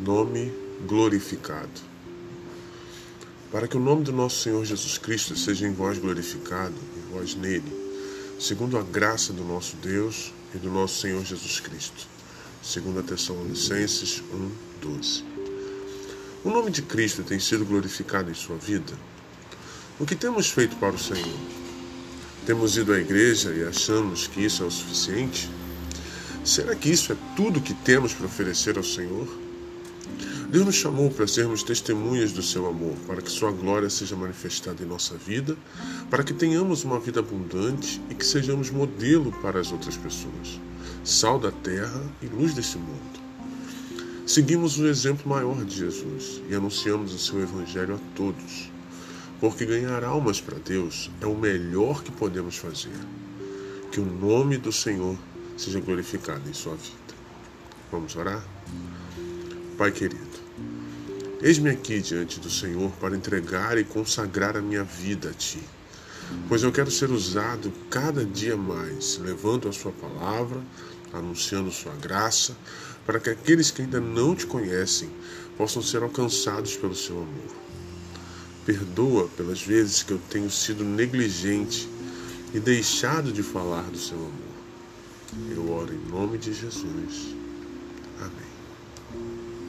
nome glorificado. Para que o nome do nosso Senhor Jesus Cristo seja em vós glorificado, em vós nele, segundo a graça do nosso Deus e do nosso Senhor Jesus Cristo. Segundo a Tessalonicenses 1:12. O nome de Cristo tem sido glorificado em sua vida? O que temos feito para o Senhor? Temos ido à igreja e achamos que isso é o suficiente? Será que isso é tudo que temos para oferecer ao Senhor? Deus nos chamou para sermos testemunhas do seu amor, para que sua glória seja manifestada em nossa vida, para que tenhamos uma vida abundante e que sejamos modelo para as outras pessoas, sal da terra e luz desse mundo. Seguimos o exemplo maior de Jesus e anunciamos o seu evangelho a todos, porque ganhar almas para Deus é o melhor que podemos fazer. Que o nome do Senhor seja glorificado em sua vida. Vamos orar? Pai querido, eis-me aqui diante do Senhor para entregar e consagrar a minha vida a Ti, pois eu quero ser usado cada dia mais, levando a Sua palavra, anunciando Sua graça, para que aqueles que ainda não te conhecem possam ser alcançados pelo Seu amor. Perdoa pelas vezes que eu tenho sido negligente e deixado de falar do Seu amor. Eu oro em nome de Jesus. Amém.